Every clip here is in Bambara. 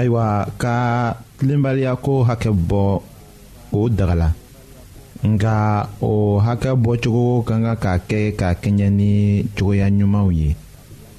ayiwa ka tilenbaliya ko hakɛ bɔ o dagala nka o hakɛ bɔcogo ka kan ka kɛ ka kɛɲɛ ni cogoya ɲumanw ye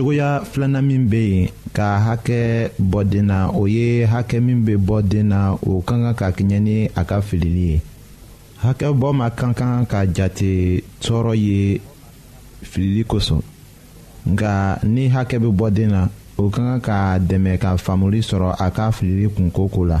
cogoya filanan min bɛ yen ka hakɛ bɔ den na o ye hakɛ min bɛ bɔ den na o ka kan ka kɛɲɛ ni a ka filili ye hakɛ bɔ ma ka kan ka jate tɔɔrɔ ye filili kosɔn nka ni hakɛ bɛ bɔ den na o ka kan ka dɛmɛ ka faamuli sɔrɔ a ka filili kunko ko la.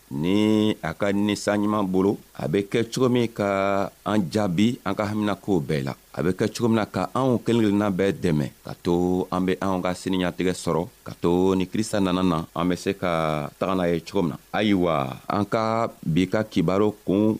ni a ka ni san ɲuman bolo a bɛ kɛ cogo min ka an jaabi an ka hamina ko bɛɛ la a bɛ kɛ cogo min na ka anw kelenkelenna bɛɛ dɛmɛ ka to an bɛ anw ka siniɲatigɛ sɔrɔ ka to ni krista nana na an bɛ se ka tagana ye cogo min na ayiwa an ka bi ka kibaru kun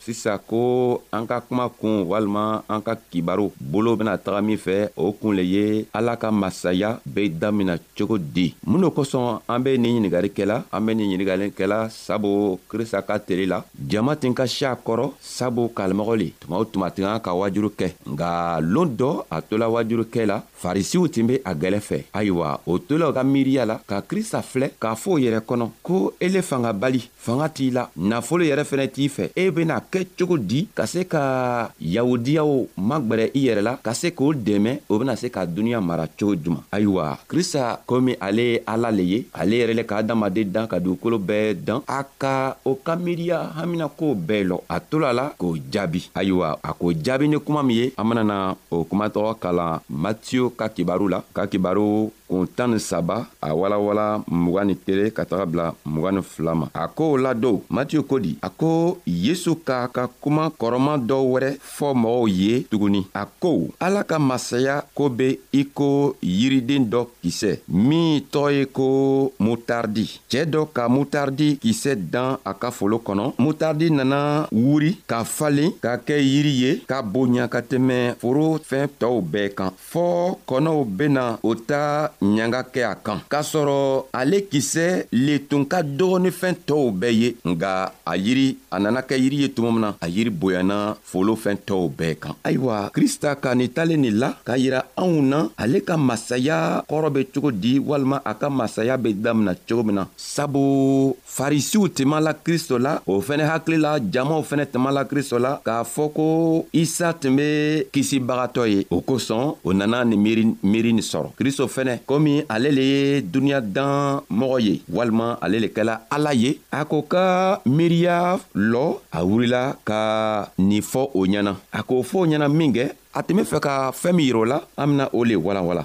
sisan ko an ka kuma kun walima an ka kibaru bolo bena taga min fɛ o kun le ye ala ka masaya be damina cogo di mun no kosɔn an be nin ɲiningari kɛla an be nin ɲinigalen kɛla sabu krista ka teli la jama tin ka si a kɔrɔ sabu kalimɔgɔ le tuma o tuma tin ka wajuru kɛ nka loon dɔ a tola wajuru kɛ la farisiw tin be a gwɛlɛ fɛ ayiwa o tola ka miiriya la ka krista filɛ k'a fɔ o yɛrɛ kɔnɔ ko ele fanga bali fanga t'i la nafolo yɛrɛ fɛnɛ t'i fɛ e bena kɛ cogo di ka se ka yahudiyaw magwɛrɛ i yɛrɛ la ka se k'o dɛmɛ o bena se ka duniɲa mara cogo juman ayiwa krista komi ale ye ala le ye ale yɛrɛ le ka adamaden dan ka dugukolo bɛɛ dan a ka o ka miiriya haminakow bɛɛ lɔ a tola la k'o jaabi ayiwa a k'o jaabi ni kuma min ye an benana o kuma tɔgɔ kalan matiyo ka kibaru la ka kibaru kun tan ni saba a walawala mugan ni kelen ka taga bila mugan ni fila ma a ko la don matiyo ko di a ko yesu k'a ka kuma kɔrɔma dɔ wɛrɛ fɔ mɔgɔw ye tuguni a ko ala ka masaya ko be i ko yiriden dɔ kisɛ min tɔɔ ye ko mutardi cɛɛ dɔ ka mutardi kisɛ dan a ka folo kɔnɔ mutardi nana wuri ka falen ka kɛ yiri ye ka bonya ka tɛmɛ foro fɛn tɔɔw bɛɛ kan fɔɔ kɔnɔw bena o ta ɲanga kɛ a kan k'a sɔrɔ ale kisɛ le tun ka dɔgɔ ni fɛn tɔɔw bɛɛ ye nga a yiri a nana kɛ yiri ye tuma min na a yiri bonyana folo fɛn tɔɔw bɛɛ kan ayiwa krista ka ni talen nin la k'a yira anw na ale ka masaya kɔrɔ be cogo di walima a ka masaya be damina cogo min na sabu farisiw tɛma la kristo la o fɛnɛ hakili la jamaw fɛnɛ tɛma la kristo la k'a fɔ ko isa tun be kisibagatɔ ye o kosɔn o nana ni miiri miiri nin sɔrɔ kristo fɛnɛ komi ale le ye duniɲa dan mɔgɔ ye walima ale le kɛla ala ye a ko ka miiriya lɔ a wurila ka nin fɔ o ɲɛna a k'o fɔ o ɲɛna minkɛ a tun be fɛ ka fɛɛn min yirɛ o la an bena o le walanwala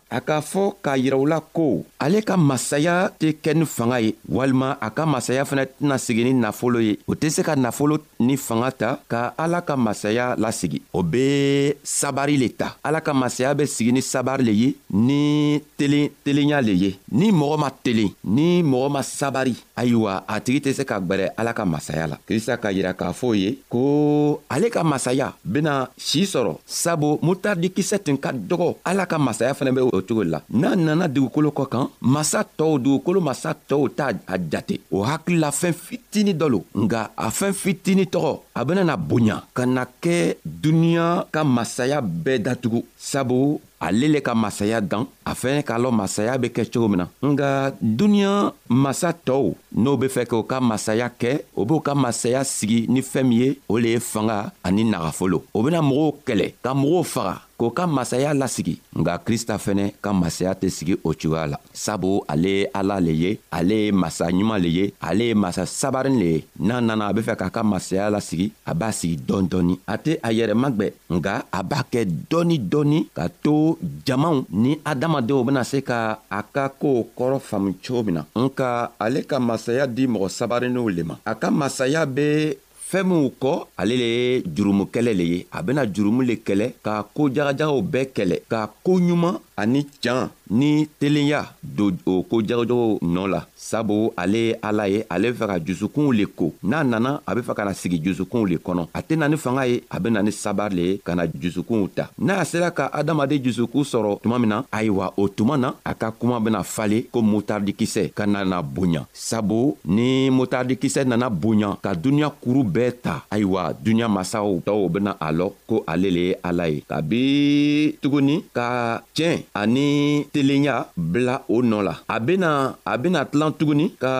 a k'a fɔ k'a yira u la ko ale ka masaya tɛ kɛ ni fanga ye walima a ka masaya fana tɛna sigi ni nafolo ye o tɛ se ka nafolo ni fanga ta ka ala ka masaya lasigi o bɛ sabari le ta ala ka masaya bɛ sigi ni sabari le ye ni telen telenya le ye ni mɔgɔ ma telen ni mɔgɔ ma sabari ayiwa a tigi tɛ se ka gwɛrɛ ala ka masaya la krista ka yira k'a fɔ ye ko ale ka masaya bena si sɔrɔ sabu mutardi kisɛ tun ka dɔgɔ ala ka masaya fɛnɛ be o cogo la n'a nana dugukolo kɔ kan masa tɔɔw dugukolo masa tɔɔw t'a a jate o hakilila fɛn fitini dɔ lo nga a fɛn fitini tɔgɔ a benana bonya ka na kɛ duniɲa ka masaya bɛɛ datugu sabu ale le ka masaya dan a fɛnɛ k'a lɔn masaya be kɛ cogo min na nga duniɲa masa tɔɔw n'o be fɛ k'o ka masaya kɛ o b'o ka masaya sigi ni fɛɛn min ye o le ye fanga ani nagafolo o bena mɔgɔw kɛlɛ ka mɔgɔw faga k'o ka masaya lasigi nka krista fɛnɛ ka masaya tɛ sigi o cogoya la sabu ale ye ala le ye ale ye masa ɲuman le ye ale ye masa sabarin le ye n'a nana a be fɛ k'a ka masaya lasigi a b'a sigi dɔɔni dɔɔni a tɛ a yɛrɛ magwɛ nka a b'a kɛ dɔɔni dɔɔni ka to jamaw ni adamadenw bena se ka a ka koow kɔrɔ faamu cogo min na nka ale ka masaya di mɔgɔ sabarinenw le ma a ka masaya be fɛɛn minw kɔ ale le ye jurumu kɛlɛ le ye a bena jurumu le kɛlɛ k'a ko jagajagaw bɛɛ kɛlɛ k'a ko ɲuman ani can ni telenya don o ko jagajɔgɔw nɔ la sabu ale ye ala ye ale be fɛ ka jusukunw le ko n'a nana a be fɛ ka na sigi jusukunw le kɔnɔ a tɛna ni fanga ye a bena ni sabari le ye ka na jusukunw ta n'a sera ka adamaden jusuku sɔrɔ tuma min na ayiwa o tuma na a ka kuma bena fale ko mutardikisɛ ka nana bonya sabu ni mutardikisɛ nana bonya ka duniɲa kuru bɛɛ ta ayiwa duniɲa masaw tɔw bena a lɔ ko ale le ye ala ye ka be tuguni ka tiɲɛ ani telenya bila o nɔ la a bena a bena tilan tuguni ka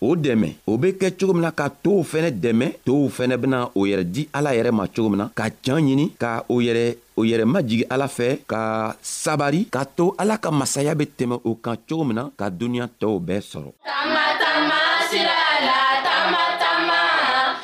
o dɛmɛ o be kɛ cogo min na ka tow fɛnɛ dɛmɛ tow fɛnɛ bena o yɛrɛ di ala yɛrɛ ma cogo min na ka can ɲini ka o yɛrɛ o yɛrɛ majigi ala fɛ ka sabari ka to ala ka masaya be tɛmɛ o kan cogo min na ka duniɲa tɔɔw bɛɛ sɔrɔ tama, tama,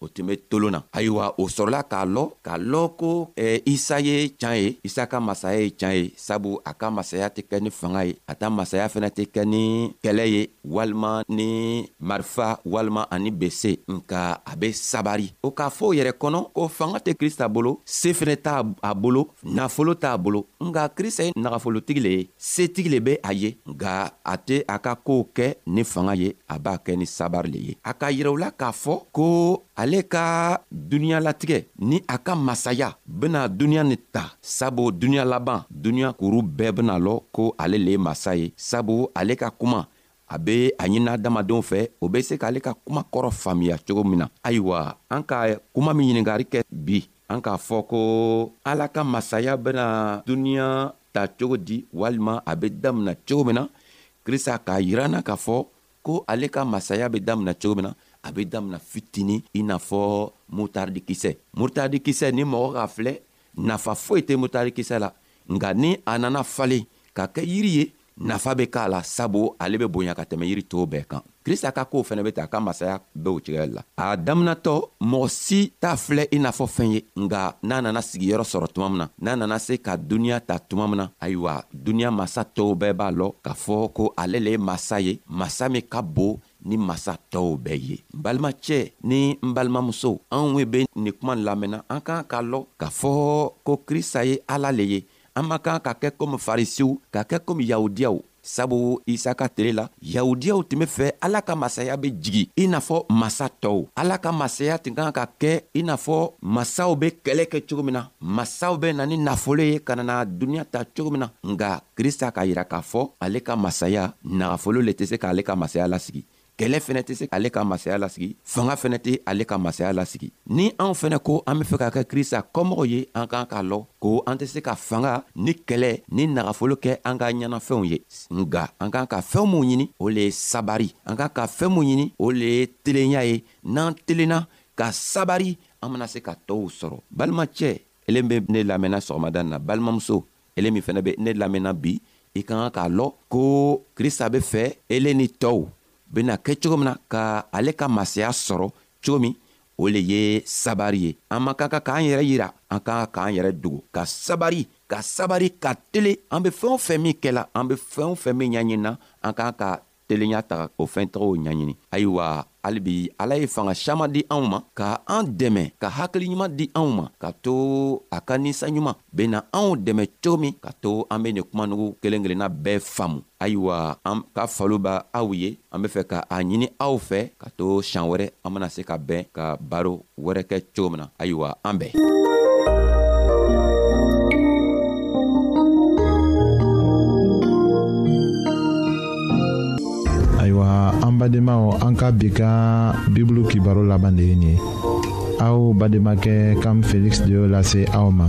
o tun be tolon na ayiwa o sɔrɔla k'a lɔ k'a lɔ ko eh, isa ye can ye isa ka masaya ye can ye sabu a ka masaya tɛ kɛ ni fanga ye a ta masaya fɛnɛ tɛ kɛ ni kɛlɛ ye walima ni marifa walima ani bese nka a be sabari o k'a fɔ o yɛrɛ kɔnɔ ko fanga tɛ krista bolo see fɛnɛ t'a a bolo nafolo t'a bolo nka krista ye nagafolotigi le ye setigi le bɛ a ye nka a tɛ a ka kow kɛ ni fanga ye a b'a kɛ ni sabari le ye a ka yirɛwula k'a fɔ ko ale ka duniyalatigɛ ni a ka masaya bena duniɲa ni ta sabu duniɲa laban duniɲa kuru bɛɛ bena lɔ ko ale le ye masa ye sabu ale ka kuma a bɛ a ɲinina adamadenw fɛ o bɛ se k'ale ka kuma kɔrɔ faamuya cogo min na ayiwa an ka kuma min ɲininkali kɛ bi an k'a fɔ ko ala ka masaya bɛna duniɲa ta cogo di walima a bɛ damina cogo min na krista k'a yiranna k'a fɔ ko ale ka masaya bɛ damina cogo min na a bɛ damina fitini i n'a fɔ mutardikisɛ mutardikisɛ ni mɔgɔ k'a filɛ nafa foyi tɛ mutardikisɛ la nka ni a nana falen ka kɛ yiri ye nafa bɛ k'a la sabu ale bɛ bonya ka tɛmɛ yiri tɔw bɛɛ kan krista ka koow fɛnɛ bɛ ta a ka masaya bɛ o cogoya la a daminatɔ mɔgɔ si t'a filɛ i n'a fɔ fɛn ye nka n'a nana sigiyɔrɔ sɔrɔ tuma min na n'a nana se ka duniɲa ta tuma min na ayiwa duniɲa masa tɔw bɛɛ b'a lɔ k'a fɔ ko ale le ye masa ye masa min ka bon ni masa tɔw bɛɛ ye n balimacɛ ni n balimamuso anw we be nin kuma lamɛnna an k'an k'a lɔn k'a fɔ ko krista ye ala le ye an man kan ka kɛ komi farisiw ka kɛ komi yahudiyaw sabu isa ka tile la yahudiyaw tun be fɛ ala ka masaya be jigi i n'a fɔ masa tɔw ala ka masaya tun kan ka kɛ i n'a fɔ masaw be kɛlɛ kɛ cogo min na masaw be na ni nafolo ye ka nana duniɲa ta cogo min na nga krista k'a yira k'a fɔ ale ka masaya nagafolo le tɛ se k'ale ka masaya lasigi kɛlɛ fɛnɛ tɛ se ale ka masaya lasigi fanga fɛnɛ tɛ ale ka masaya lasigi ni anw fɛnɛ ko an be fɛ ka kɛ krista kɔmɔgɔ ye an k'an k'a lɔ ko an tɛ se ka fanga ni kɛlɛ ni nagafolo kɛ an ka ɲɛnafɛnw ye nga an k'an ka fɛɛn minw ɲini o le ye sabari an k'an ka fɛɛn minw ɲini o le ye telenya ye n'an telenna ka sabari an bena se ka tɔɔw sɔrɔ balimacɛ elen be ne lamɛnna sɔgɔmada na balimamuso ele min fɛnɛ be ne lamɛnna bi i ka kan k'a lɔ ko krista be fɛ ele ni tɔɔw bena kɛ cogo min na ka ale ka masaya sɔrɔ cogo min o le ye sabari ye an man ka ka k'an yɛrɛ yira an ka ka k'an yɛrɛ dogo ka sabari ka sabari ka tele an be fɛɛn o fɛn min kɛla an be fɛɛn o fɛn min ɲaɲinina an ka ka telenya ta o fɛn tɔgɔw ɲaɲini ayiwa halibi ala ye fanga siaman di anw ma ka an dɛmɛ ka hakili ɲuman di anw ma ka to a ka ninsa ɲuman bena anw dɛmɛ cogo min ka to an be nin kumanugu kelen kelenna bɛɛ faamu ayiwa an ka falo b' aw ye an be fɛ ka a ɲini aw fɛ ka to sian wɛrɛ an bena se ka bɛn ka baro wɛrɛ kɛ cogo min na ayiwa an bɛɛ ayiwa an badenmaw an ka bi ka bibulu kibaro laban de ye nin ye aw bademakɛ kam feliksi de y'o lase aw ma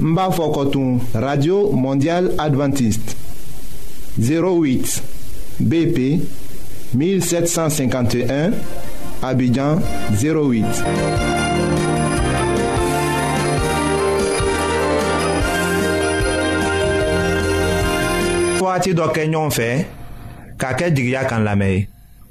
n b'a fɔ kɔtun radio mondial adventiste 08 bp 1751 abidjan 08 wagati dɔ kɛ ɲɔgɔn fɛ k'a kɛ jigiya kan lamɛn ye